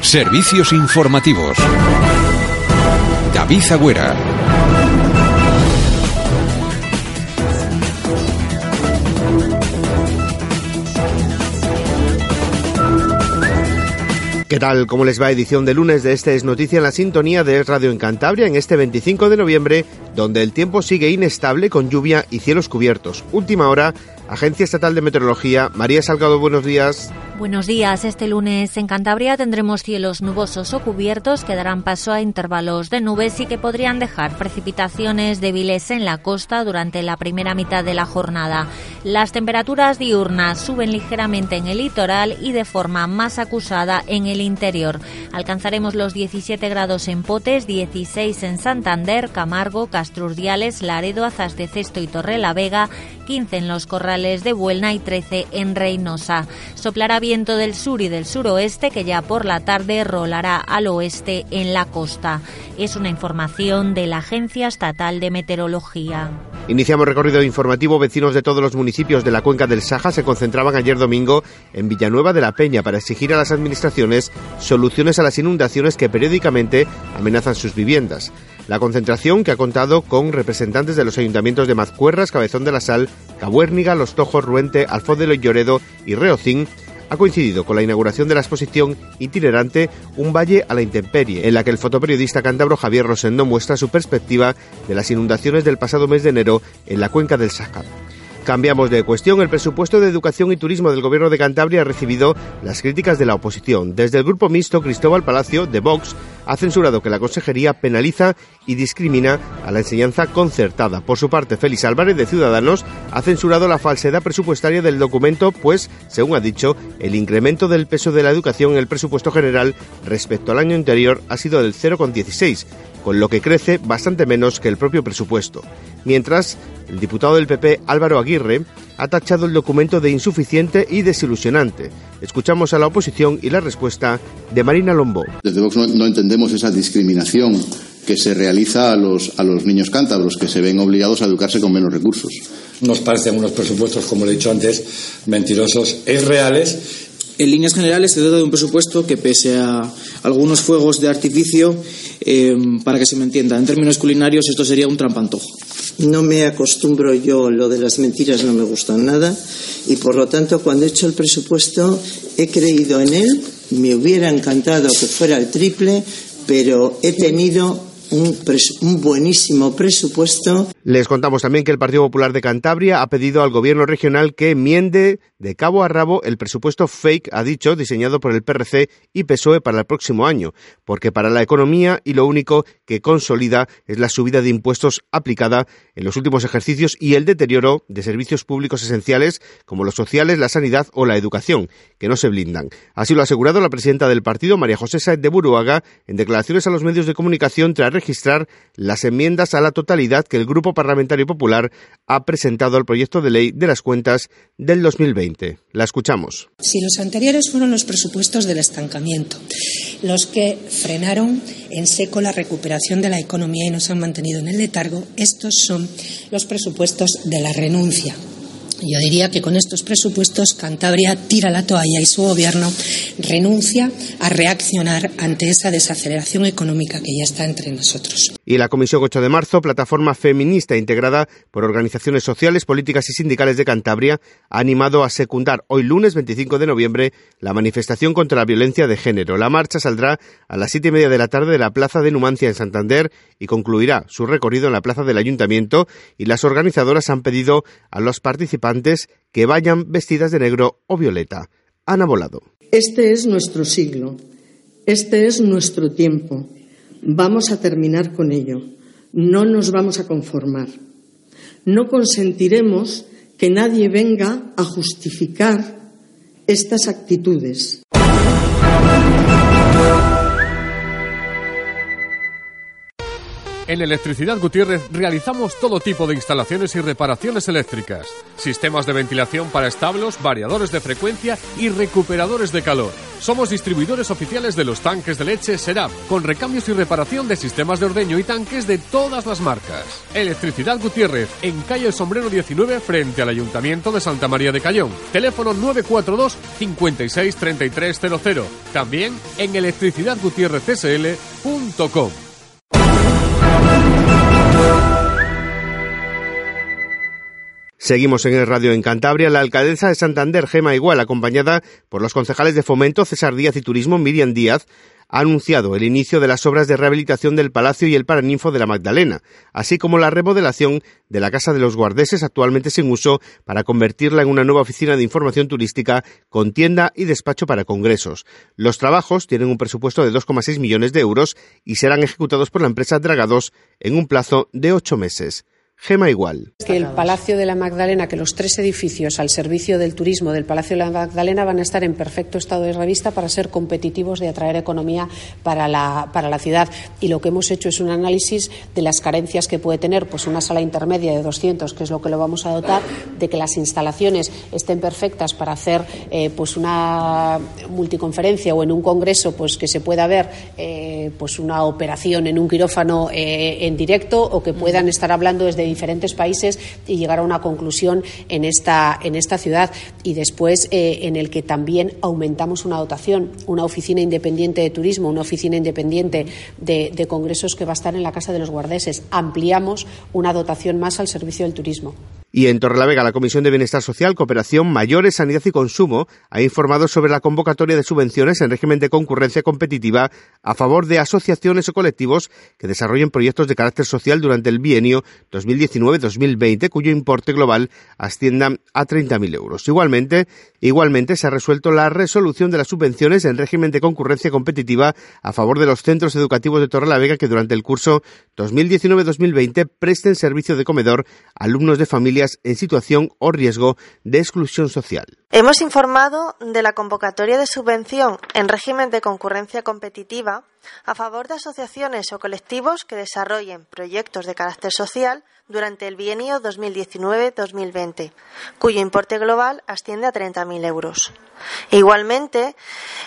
Servicios informativos. David Agüera. ¿Qué tal? ¿Cómo les va? Edición de lunes de Este es Noticia en la sintonía de Radio en Cantabria en este 25 de noviembre, donde el tiempo sigue inestable con lluvia y cielos cubiertos. Última hora, Agencia Estatal de Meteorología. María Salgado, buenos días. Buenos días. Este lunes en Cantabria tendremos cielos nubosos o cubiertos que darán paso a intervalos de nubes y que podrían dejar precipitaciones débiles en la costa durante la primera mitad de la jornada. Las temperaturas diurnas suben ligeramente en el litoral y de forma más acusada en el interior. Alcanzaremos los 17 grados en Potes, 16 en Santander, Camargo, Castrurdiales, Laredo, Azas de Cesto y Torrelavega, 15 en los Corrales de Buelna y 13 en Reynosa. Soplará del sur y del suroeste que ya por la tarde rolará al oeste en la costa. Es una información de la Agencia Estatal de Meteorología. Iniciamos recorrido informativo. Vecinos de todos los municipios de la cuenca del Saja se concentraban ayer domingo en Villanueva de la Peña para exigir a las administraciones soluciones a las inundaciones que periódicamente amenazan sus viviendas. La concentración, que ha contado con representantes de los ayuntamientos de Mazcuerras, Cabezón de la Sal, Cabuérniga, Los Tojos, Ruente, Alfoz de Lloredo y Reocín, ha coincidido con la inauguración de la exposición itinerante Un valle a la intemperie, en la que el fotoperiodista cántabro Javier Rosendo muestra su perspectiva de las inundaciones del pasado mes de enero en la cuenca del Sácar. Cambiamos de cuestión. El presupuesto de educación y turismo del Gobierno de Cantabria ha recibido las críticas de la oposición. Desde el grupo mixto, Cristóbal Palacio, de Vox, ha censurado que la consejería penaliza y discrimina a la enseñanza concertada. Por su parte, Félix Álvarez, de Ciudadanos, ha censurado la falsedad presupuestaria del documento, pues, según ha dicho, el incremento del peso de la educación en el presupuesto general respecto al año anterior ha sido del 0,16 con lo que crece bastante menos que el propio presupuesto. Mientras, el diputado del PP Álvaro Aguirre ha tachado el documento de insuficiente y desilusionante. Escuchamos a la oposición y la respuesta de Marina Lombó. Desde Vox no, entendemos esa discriminación que se realiza a los, a los niños cántabros, que se ven obligados a educarse con menos recursos. Nos parecen unos presupuestos, como le he dicho antes, mentirosos es reales en líneas generales se trata de un presupuesto que, pese a algunos fuegos de artificio, eh, para que se me entienda, en términos culinarios esto sería un trampantojo. No me acostumbro yo, lo de las mentiras no me gustan nada y por lo tanto cuando he hecho el presupuesto he creído en él, me hubiera encantado que fuera el triple, pero he tenido un, buenísimo presupuesto. Les contamos también que el Partido Popular de Cantabria ha pedido al gobierno regional que enmiende de cabo a rabo el presupuesto fake, ha dicho, diseñado por el PRC y PSOE para el próximo año, porque para la economía y lo único que consolida es la subida de impuestos aplicada en los últimos ejercicios y el deterioro de servicios públicos esenciales como los sociales, la sanidad o la educación, que no se blindan. Así lo ha asegurado la presidenta del partido, María José Saez de Buruaga, en declaraciones a los medios de comunicación tras registrar las enmiendas a la totalidad que el Grupo Parlamentario Popular ha presentado al proyecto de ley de las cuentas del 2020. La escuchamos. Si los anteriores fueron los presupuestos del estancamiento, los que frenaron en seco la recuperación de la economía y nos han mantenido en el letargo, estos son los presupuestos de la renuncia yo diría que con estos presupuestos Cantabria tira la toalla y su gobierno renuncia a reaccionar ante esa desaceleración económica que ya está entre nosotros. Y la Comisión 8 de marzo, plataforma feminista integrada por organizaciones sociales, políticas y sindicales de Cantabria, ha animado a secundar hoy lunes 25 de noviembre la manifestación contra la violencia de género. La marcha saldrá a las siete y media de la tarde de la Plaza de Numancia en Santander y concluirá su recorrido en la Plaza del Ayuntamiento y las organizadoras han pedido a los participantes que vayan vestidas de negro o violeta. Ana Volado. Este es nuestro siglo, este es nuestro tiempo. Vamos a terminar con ello. No nos vamos a conformar. No consentiremos que nadie venga a justificar estas actitudes. En Electricidad Gutiérrez realizamos todo tipo de instalaciones y reparaciones eléctricas, sistemas de ventilación para establos, variadores de frecuencia y recuperadores de calor. Somos distribuidores oficiales de los tanques de leche Serap, con recambios y reparación de sistemas de ordeño y tanques de todas las marcas. Electricidad Gutiérrez, en calle El Sombrero 19, frente al Ayuntamiento de Santa María de Cayón. Teléfono 942 56 3300. También en electricidadgutierrezsl.com. Seguimos en el radio en Cantabria. La alcaldesa de Santander, Gema Igual, acompañada por los concejales de Fomento, César Díaz y Turismo, Miriam Díaz, ha anunciado el inicio de las obras de rehabilitación del Palacio y el Paraninfo de la Magdalena, así como la remodelación de la Casa de los Guardeses, actualmente sin uso, para convertirla en una nueva oficina de información turística con tienda y despacho para congresos. Los trabajos tienen un presupuesto de 2,6 millones de euros y serán ejecutados por la empresa Dragados en un plazo de ocho meses. Gema Igual. Que el Palacio de la Magdalena, que los tres edificios al servicio del turismo del Palacio de la Magdalena van a estar en perfecto estado de revista para ser competitivos de atraer economía para la, para la ciudad. Y lo que hemos hecho es un análisis de las carencias que puede tener pues una sala intermedia de 200, que es lo que lo vamos a dotar, de que las instalaciones estén perfectas para hacer eh, pues una multiconferencia o en un congreso pues que se pueda ver eh, pues una operación en un quirófano eh, en directo o que puedan estar hablando desde diferentes países y llegar a una conclusión en esta, en esta ciudad y después eh, en el que también aumentamos una dotación, una oficina independiente de turismo, una oficina independiente de, de congresos que va a estar en la Casa de los Guardeses. Ampliamos una dotación más al servicio del turismo. Y en Torrelavega, la Comisión de Bienestar Social, Cooperación, Mayores, Sanidad y Consumo ha informado sobre la convocatoria de subvenciones en régimen de concurrencia competitiva a favor de asociaciones o colectivos que desarrollen proyectos de carácter social durante el bienio 2019-2020, cuyo importe global ascienda a 30.000 euros. Igualmente, igualmente se ha resuelto la resolución de las subvenciones en régimen de concurrencia competitiva a favor de los centros educativos de Torrelavega que durante el curso 2019-2020 presten servicio de comedor a alumnos de en situación o riesgo de exclusión social. Hemos informado de la convocatoria de subvención en régimen de concurrencia competitiva a favor de asociaciones o colectivos que desarrollen proyectos de carácter social durante el bienio 2019-2020, cuyo importe global asciende a 30.000 euros. Igualmente,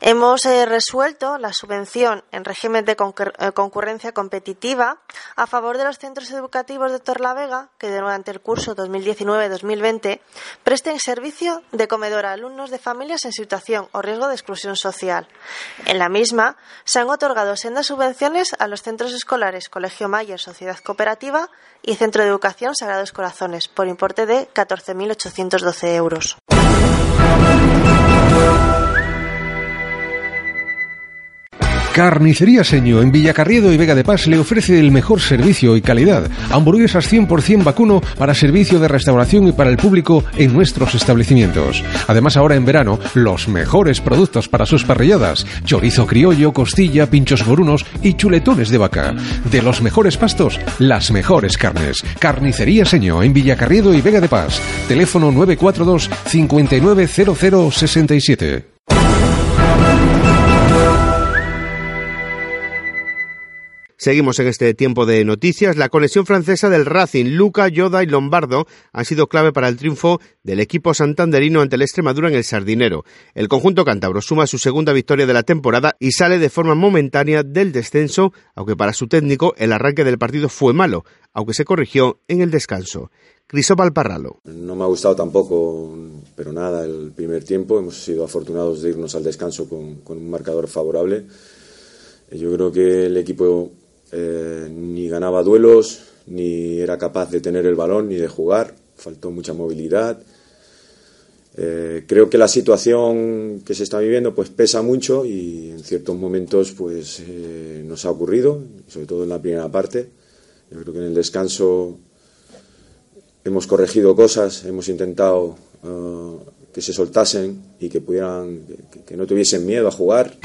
hemos eh, resuelto la subvención en régimen de eh, concurrencia competitiva a favor de los centros educativos de Torlavega que durante el curso 2019-2020 presten servicio de comedor a alumnos de familias en situación o riesgo de exclusión social. En la misma se han otorgado sendas subvenciones a los centros escolares Colegio Mayer Sociedad Cooperativa y Centro Educación Sagrados Corazones por importe de 14.812 euros. Carnicería Seño en Villacarriedo y Vega de Paz le ofrece el mejor servicio y calidad. Hamburguesas 100% vacuno para servicio de restauración y para el público en nuestros establecimientos. Además ahora en verano, los mejores productos para sus parrilladas. Chorizo criollo, costilla, pinchos morunos y chuletones de vaca. De los mejores pastos, las mejores carnes. Carnicería Seño en Villacarriedo y Vega de Paz. Teléfono 942 590067. Seguimos en este tiempo de noticias. La conexión francesa del Racing, Luca, Yoda y Lombardo han sido clave para el triunfo del equipo santanderino ante el Extremadura en el Sardinero. El conjunto cántabro suma su segunda victoria de la temporada y sale de forma momentánea del descenso, aunque para su técnico el arranque del partido fue malo, aunque se corrigió en el descanso. Crisóbal Parralo. No me ha gustado tampoco, pero nada, el primer tiempo. Hemos sido afortunados de irnos al descanso con un marcador favorable. Yo creo que el equipo eh, ni ganaba duelos, ni era capaz de tener el balón, ni de jugar, faltó mucha movilidad. Eh, creo que la situación que se está viviendo pues pesa mucho y en ciertos momentos pues eh, nos ha ocurrido, sobre todo en la primera parte. Yo creo que en el descanso hemos corregido cosas, hemos intentado que se soltasen y que pudieran, que no tuviesen miedo a jugar.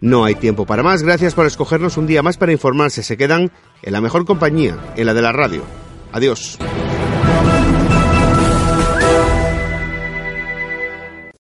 No hay tiempo para más. Gracias por escogernos un día más para informarse. Se quedan en la mejor compañía, en la de la radio. Adiós.